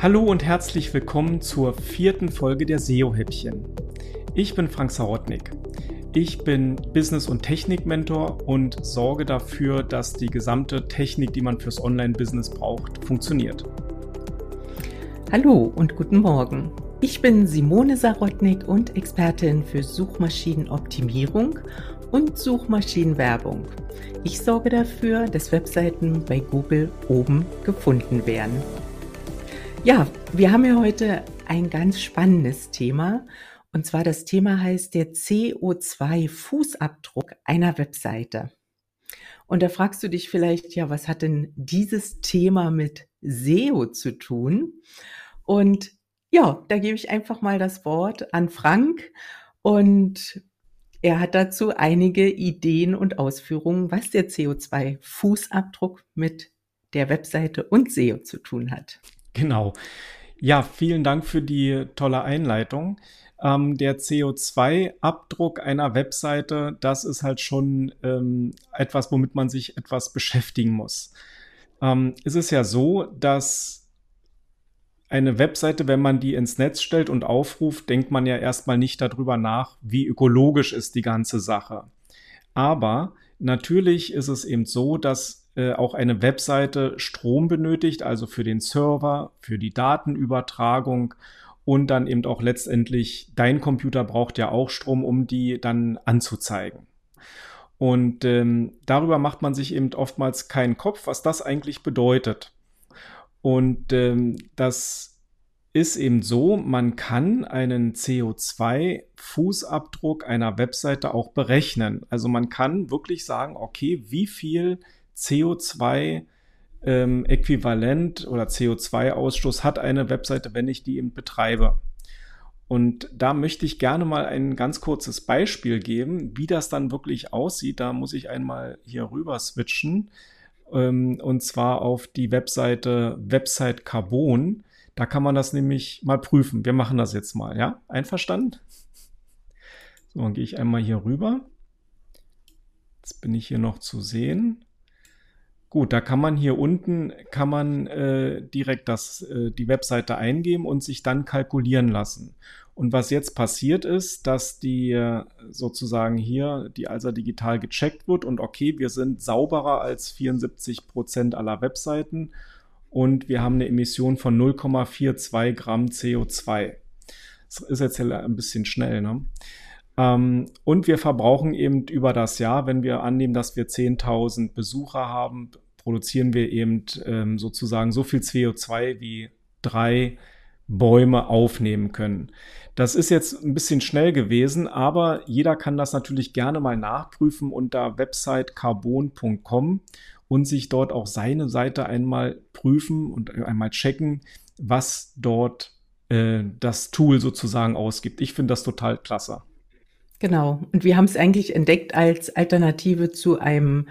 Hallo und herzlich willkommen zur vierten Folge der SEO-Häppchen. Ich bin Frank Sarotnik. Ich bin Business- und Technik-Mentor und sorge dafür, dass die gesamte Technik, die man fürs Online-Business braucht, funktioniert. Hallo und guten Morgen. Ich bin Simone Sarotnik und Expertin für Suchmaschinenoptimierung und Suchmaschinenwerbung. Ich sorge dafür, dass Webseiten bei Google oben gefunden werden. Ja, wir haben ja heute ein ganz spannendes Thema. Und zwar das Thema heißt der CO2-Fußabdruck einer Webseite. Und da fragst du dich vielleicht, ja, was hat denn dieses Thema mit SEO zu tun? Und ja, da gebe ich einfach mal das Wort an Frank und er hat dazu einige Ideen und Ausführungen, was der CO2-Fußabdruck mit der Webseite und SEO zu tun hat. Genau. Ja, vielen Dank für die tolle Einleitung. Ähm, der CO2-Abdruck einer Webseite, das ist halt schon ähm, etwas, womit man sich etwas beschäftigen muss. Ähm, es ist ja so, dass eine Webseite, wenn man die ins Netz stellt und aufruft, denkt man ja erstmal nicht darüber nach, wie ökologisch ist die ganze Sache. Aber natürlich ist es eben so, dass äh, auch eine Webseite Strom benötigt, also für den Server, für die Datenübertragung und dann eben auch letztendlich dein Computer braucht ja auch Strom, um die dann anzuzeigen. Und ähm, darüber macht man sich eben oftmals keinen Kopf, was das eigentlich bedeutet. Und ähm, das ist eben so, man kann einen CO2-Fußabdruck einer Webseite auch berechnen. Also man kann wirklich sagen, okay, wie viel CO2 ähm, Äquivalent oder CO2-Ausstoß hat eine Webseite, wenn ich die eben betreibe. Und da möchte ich gerne mal ein ganz kurzes Beispiel geben, wie das dann wirklich aussieht. Da muss ich einmal hier rüber switchen. Ähm, und zwar auf die Webseite Website Carbon. Da kann man das nämlich mal prüfen. Wir machen das jetzt mal, ja? Einverstanden? So, dann gehe ich einmal hier rüber. Jetzt bin ich hier noch zu sehen. Gut, da kann man hier unten kann man äh, direkt das, äh, die Webseite eingeben und sich dann kalkulieren lassen. Und was jetzt passiert ist, dass die äh, sozusagen hier die Alsa digital gecheckt wird und okay, wir sind sauberer als 74 Prozent aller Webseiten und wir haben eine Emission von 0,42 Gramm CO2. Das ist jetzt ein bisschen schnell, ne? Ähm, und wir verbrauchen eben über das Jahr, wenn wir annehmen, dass wir 10.000 Besucher haben, produzieren wir eben ähm, sozusagen so viel CO2 wie drei Bäume aufnehmen können. Das ist jetzt ein bisschen schnell gewesen, aber jeder kann das natürlich gerne mal nachprüfen unter websitecarbon.com und sich dort auch seine Seite einmal prüfen und einmal checken, was dort äh, das Tool sozusagen ausgibt. Ich finde das total klasse. Genau. Und wir haben es eigentlich entdeckt als Alternative zu einem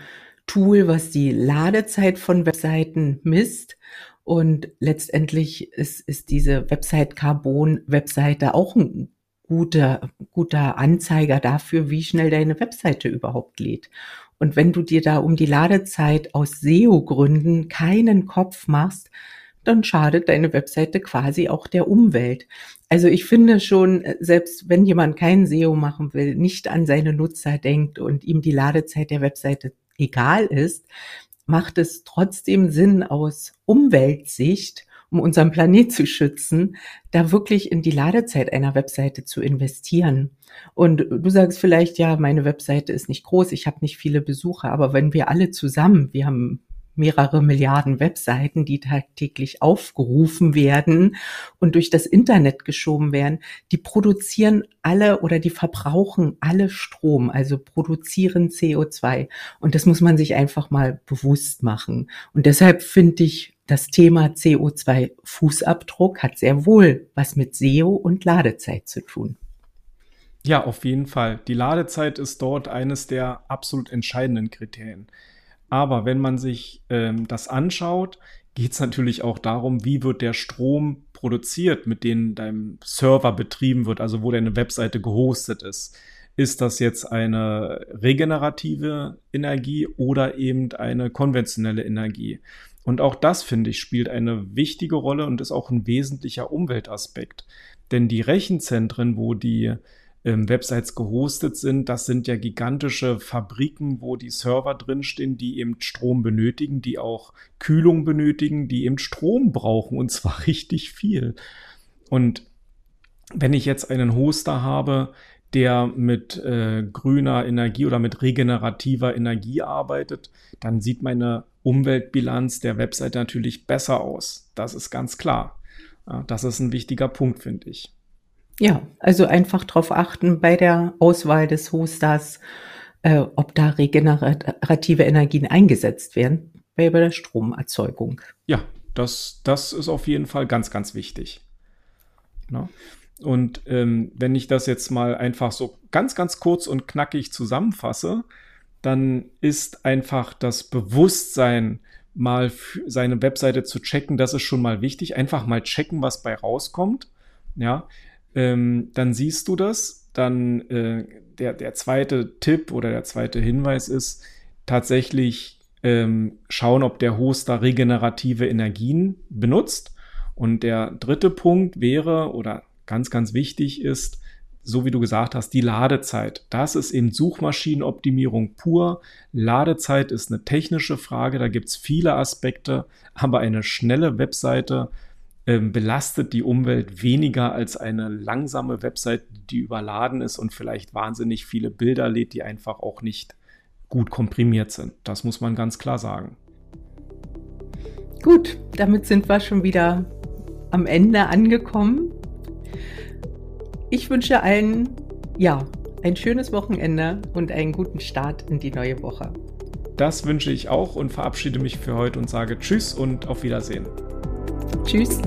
Tool, was die Ladezeit von Webseiten misst. Und letztendlich ist, ist diese Website Carbon Webseite auch ein guter, guter Anzeiger dafür, wie schnell deine Webseite überhaupt lädt. Und wenn du dir da um die Ladezeit aus SEO-Gründen keinen Kopf machst, dann schadet deine Webseite quasi auch der Umwelt. Also ich finde schon, äh, selbst wenn jemand kein SEO machen will, nicht an seine Nutzer denkt und ihm die Ladezeit der Webseite egal ist, macht es trotzdem Sinn aus Umweltsicht, um unseren Planet zu schützen, da wirklich in die Ladezeit einer Webseite zu investieren. Und du sagst vielleicht, ja, meine Webseite ist nicht groß, ich habe nicht viele Besucher, aber wenn wir alle zusammen, wir haben mehrere Milliarden Webseiten, die tagtäglich aufgerufen werden und durch das Internet geschoben werden, die produzieren alle oder die verbrauchen alle Strom, also produzieren CO2. Und das muss man sich einfach mal bewusst machen. Und deshalb finde ich, das Thema CO2-Fußabdruck hat sehr wohl was mit SEO und Ladezeit zu tun. Ja, auf jeden Fall. Die Ladezeit ist dort eines der absolut entscheidenden Kriterien. Aber wenn man sich ähm, das anschaut, geht es natürlich auch darum, wie wird der Strom produziert, mit dem dein Server betrieben wird, also wo deine Webseite gehostet ist. Ist das jetzt eine regenerative Energie oder eben eine konventionelle Energie? Und auch das, finde ich, spielt eine wichtige Rolle und ist auch ein wesentlicher Umweltaspekt. Denn die Rechenzentren, wo die ähm, Websites gehostet sind, das sind ja gigantische Fabriken, wo die Server drinstehen, die eben Strom benötigen, die auch Kühlung benötigen, die eben Strom brauchen und zwar richtig viel. Und wenn ich jetzt einen Hoster habe, der mit äh, grüner Energie oder mit regenerativer Energie arbeitet, dann sieht meine Umweltbilanz der Website natürlich besser aus. Das ist ganz klar. Ja, das ist ein wichtiger Punkt, finde ich. Ja, also einfach darauf achten bei der Auswahl des Hosters, äh, ob da regenerative Energien eingesetzt werden bei der Stromerzeugung. Ja, das, das ist auf jeden Fall ganz, ganz wichtig. Ne? Und ähm, wenn ich das jetzt mal einfach so ganz, ganz kurz und knackig zusammenfasse, dann ist einfach das Bewusstsein, mal seine Webseite zu checken, das ist schon mal wichtig. Einfach mal checken, was bei rauskommt. Ja, ähm, dann siehst du das. Dann äh, der, der zweite Tipp oder der zweite Hinweis ist tatsächlich ähm, schauen, ob der Hoster regenerative Energien benutzt. Und der dritte Punkt wäre, oder ganz, ganz wichtig ist, so wie du gesagt hast, die Ladezeit. Das ist eben Suchmaschinenoptimierung pur. Ladezeit ist eine technische Frage, da gibt es viele Aspekte, aber eine schnelle Webseite äh, belastet die Umwelt weniger als eine langsame Webseite, die überladen ist und vielleicht wahnsinnig viele Bilder lädt, die einfach auch nicht gut komprimiert sind. Das muss man ganz klar sagen. Gut, damit sind wir schon wieder am Ende angekommen. Ich wünsche allen, ja, ein schönes Wochenende und einen guten Start in die neue Woche. Das wünsche ich auch und verabschiede mich für heute und sage Tschüss und auf Wiedersehen. Tschüss.